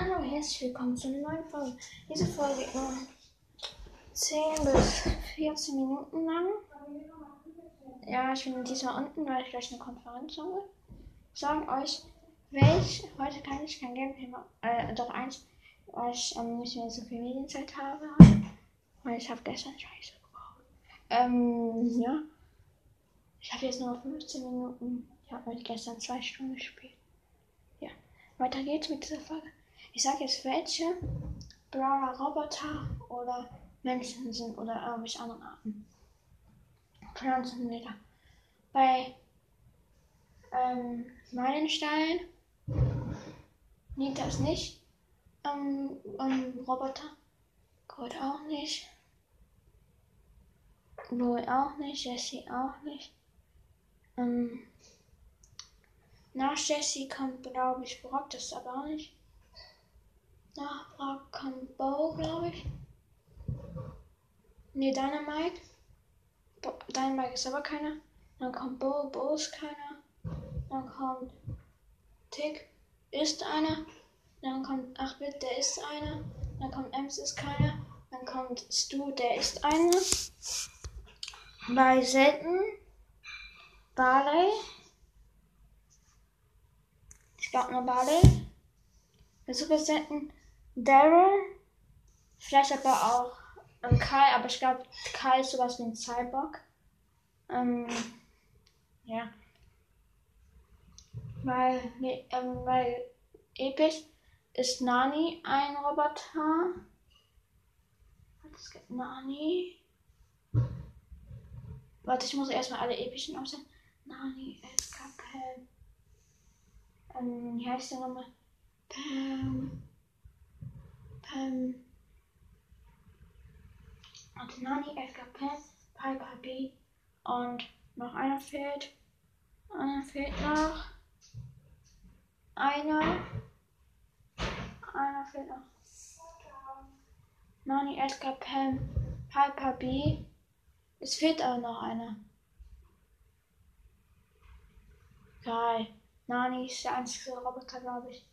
Hallo, herzlich willkommen zu einer neuen Folge. Diese Folge nur 10 bis 14 Minuten lang. Ja, ich bin diesmal unten, weil ich gleich eine Konferenz habe. Ich sage euch, welch, heute kann ich kein Gameplay machen, äh, doch eins, weil ich ähm, nicht mehr so viel Medienzeit habe. Weil ich habe gestern Scheiße gebraucht. Ähm, ja. Ich habe jetzt nur 15 Minuten. Ich habe heute gestern zwei Stunden gespielt. Ja. Weiter geht's mit dieser Folge. Ich sage jetzt welche Brawler Roboter oder Menschen sind oder irgendwelche anderen Arten. Pflanzenleder. Bei ähm, Meilenstein Nita ist nicht ähm, ähm, Roboter. Gold auch nicht. Wohl auch nicht. Jesse auch nicht. Ähm, nach Jesse kommt, glaube ich, Brock, das ist aber auch nicht. Nach Brock kommt Bo, glaube ich. Ne, Dynamite. Bo Dynamite ist aber keiner. Dann kommt Bo, Bo ist keiner. Dann kommt Tick, ist einer. Dann kommt 8-Bit, der ist einer. Dann kommt Ems, ist keiner. Dann kommt Stu, der ist einer. Bei selten Barley. Ich glaube nur Barley. Bei super selten Daryl. Vielleicht aber auch ähm, Kai, aber ich glaube, Kai ist sowas wie ein Cyborg. Ähm, ja. Weil, nee, ähm, weil episch ist Nani ein Roboter. Es gibt Nani. Warte, ich muss erstmal alle epischen aufsehen. Nani, Edgar, Pam. Ähm, wie heißt der nochmal? Pam. Pam. Nani, Edgar, Pam, Piper, B. Und noch einer fehlt. Einer fehlt noch. Einer. Einer fehlt noch. Nani, Edgar, Pam, Piper, B. Es fehlt aber noch einer. Geil. Nani ist der einzige Roboter, glaube ich.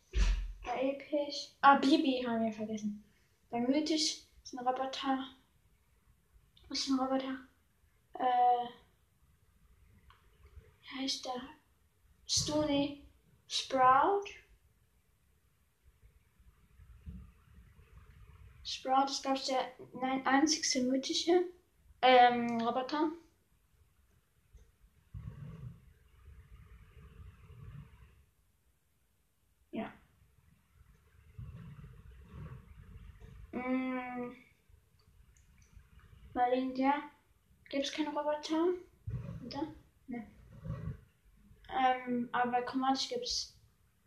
Bei Episch. Ah, Bibi haben wir vergessen. Bei Mythisch ist ein Roboter. Was ist ein Roboter? Äh. Wie heißt der? Stony Sprout. Sprout ist, glaube ich, der nein, einzigste mythische ähm, Roboter. Ja. Mm. Bei Lindia gibt es keine Roboter. Oder? Ne. Ähm, aber bei Commodities gibt es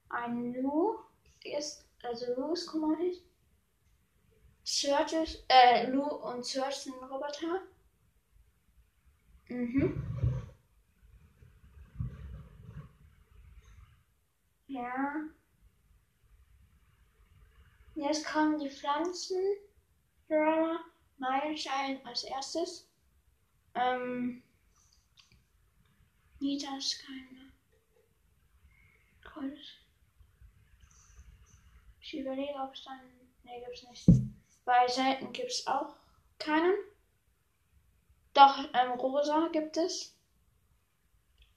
einen Lu. Also Lu ist Commodities. Search ist, äh, Lu und Search sind Roboter. Mhm. Ja. Jetzt kommen die Pflanzen. Meilenstein als erstes. Ähm. Keine. Gold. Ich überlege, ob es dann. Ne, gibt's nicht. Bei selten gibt es auch keinen. Doch, ähm, rosa gibt es.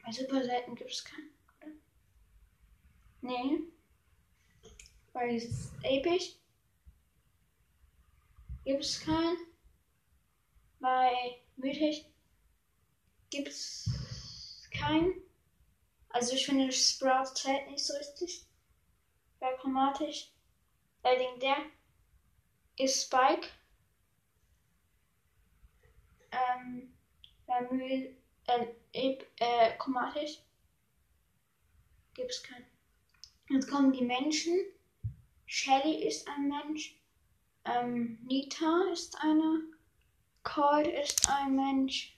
Bei super selten gibt es keinen, oder? Nee. Bei episch gibt es keinen. Bei mythisch gibt es keinen. Also ich finde Sprout zählt nicht so richtig. Bei chromatisch. Äh, der ist Spike. Ähm, bei Müll, äh, äh, chromatisch gibt es keinen. Jetzt kommen die Menschen. Shelly ist ein Mensch. Ähm, Nita ist eine. Cold ist ein Mensch.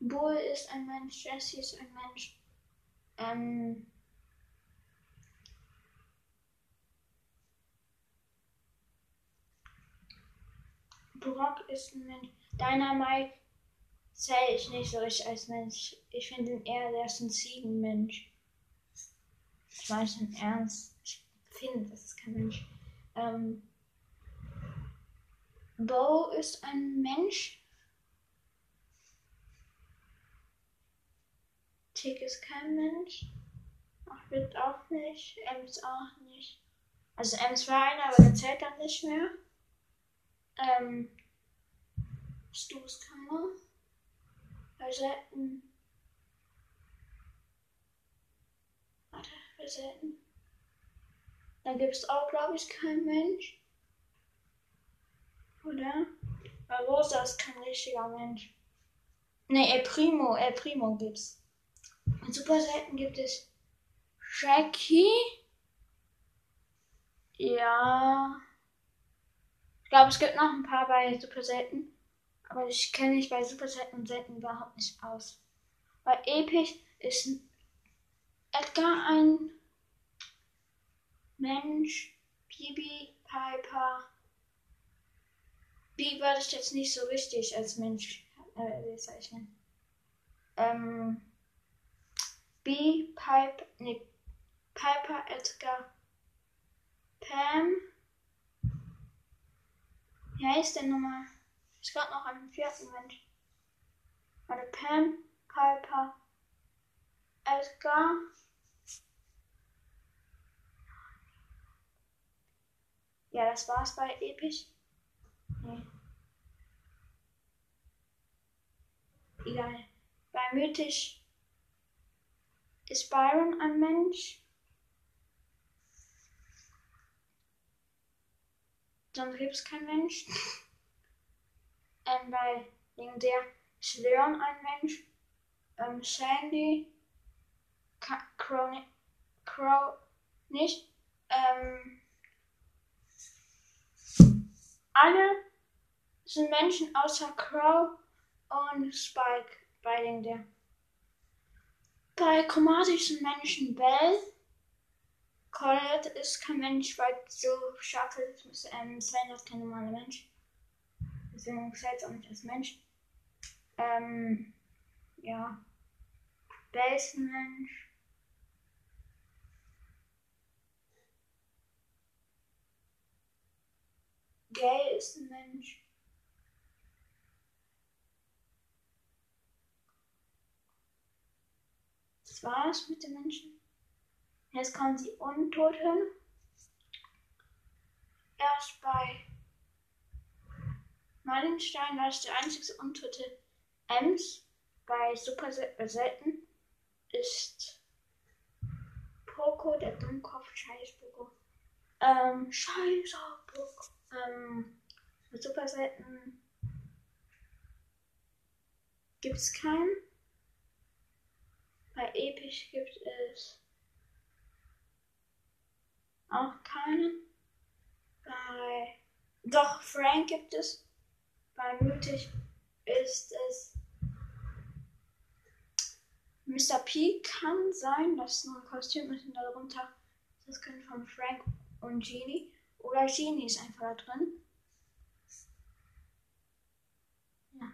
Bull ist ein Mensch. Jesse ist ein Mensch. Ähm, Brock ist ein Mensch. Dynamite zähle ich nicht so richtig als Mensch. Ich finde ihn eher, der ist ein Ziegenmensch. Ich weiß im Ernst. finde, das ist kein Mensch. Ähm, Bo ist ein Mensch. Tick ist kein Mensch. Ach, wird auch nicht. Ems auch nicht. Also Ems war einer, aber der zählt dann nicht mehr. Ähm, Stu's Kammer. Bei selten. Warte, bei selten. Dann gibt es auch, glaube ich, kein Mensch. Weil Rosa ist kein richtiger Mensch. Ne, El Primo, El Primo gibt's. Und super selten gibt es Jackie. Ja. Ich glaube, es gibt noch ein paar bei super selten. Aber ich kenne mich bei super selten und selten überhaupt nicht aus. Bei Episch ist Edgar ein Mensch, Bibi, Piper. Wie würde ich jetzt nicht so richtig als Mensch äh? Ähm, B, Pipe, nee, Piper, Edgar, Pam. Wie heißt der nochmal? Ich gerade noch einen vierten Mensch. Warte, Pam, Piper, Edgar. Ja, das war's bei Episch. Egal. Bei Mythisch ist Byron ein Mensch. Sonst gibt es kein Mensch. ähm, bei Legendär ist Leon ein Mensch. Ähm, Sandy, Crow, Crow nicht. Ähm, alle sind Menschen außer Crow und Spike bei Legendär. Bei chromatischen Menschen Bell. Colette ist kein Mensch, weil so ist. Ähm, Sven ist kein normaler Mensch. Deswegen gefällt es auch nicht als Mensch. Ähm, ja. Bell ist ein Mensch. Gay ist ein Mensch. Das war's mit den Menschen. Jetzt kommen die Untoten. Erst bei Meilenstein war es der einzige Untote Ems. Bei Super selten ist Poco, der Dummkopf, Scheiß Poco. Ähm, Scheiße Poco. Ähm, Super selten gibt es keinen. Bei Episch gibt es auch keinen. Bei doch Frank gibt es. Bei Mythisch ist es Mr. P kann sein, das ist nur ein Kostüm und darunter das können von Frank und Genie. Oder Genie ist einfach da drin. Ja.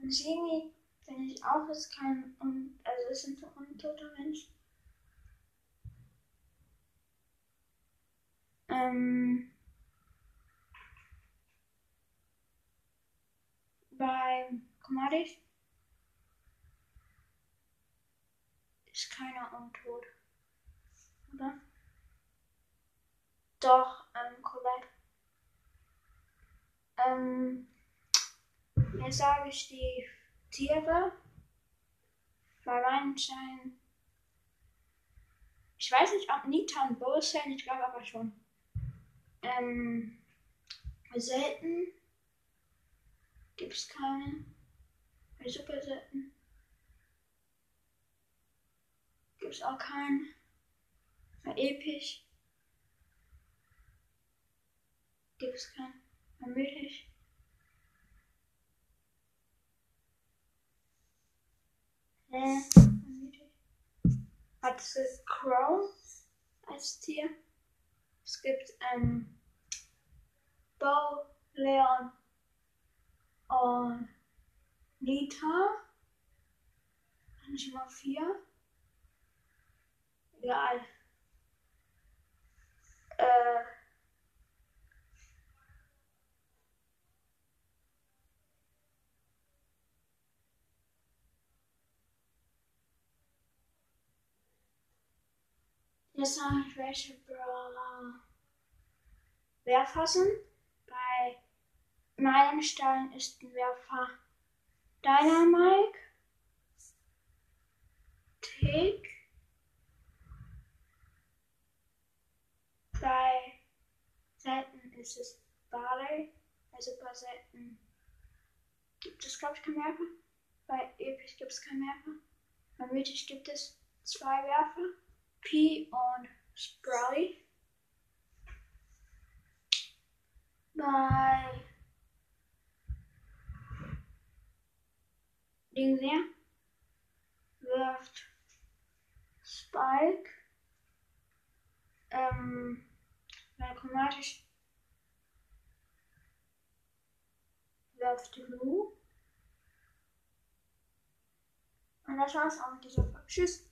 Und Genie finde ich auch, ist kein, also ist ein untoter Mensch. Ähm, beim Commodity ist keiner untot. Oder? Doch, ähm, Colette. Ähm, jetzt sage ich die Tiere. Bei Weinstein. Ich weiß nicht, ob Nita und Bo zählen, ich glaube aber schon. Ähm, selten gibt es keine. Super selten gibt es auch keinen. Bei episch gibt es keinen. Bei mythisch Hä? Hat es Crow als Tier? Es gibt ähm, Bo, Leon und Nita. Mal vier. Egal. Welche Brawler Werfer sind. Bei Meilenstein ist ein Werfer Dynamike, Tick, bei selten ist es Barley, also bei selten gibt es glaube ich keinen Werfer. Bei Epic gibt es keinen Werfer. Bei Mythisch gibt es zwei Werfer, P und Sprouty. Bei Ding sehr wirft Spike. Ähm, bei chromatisch wirft Lu. Und das war's auch mit dieser Folge. Tschüss.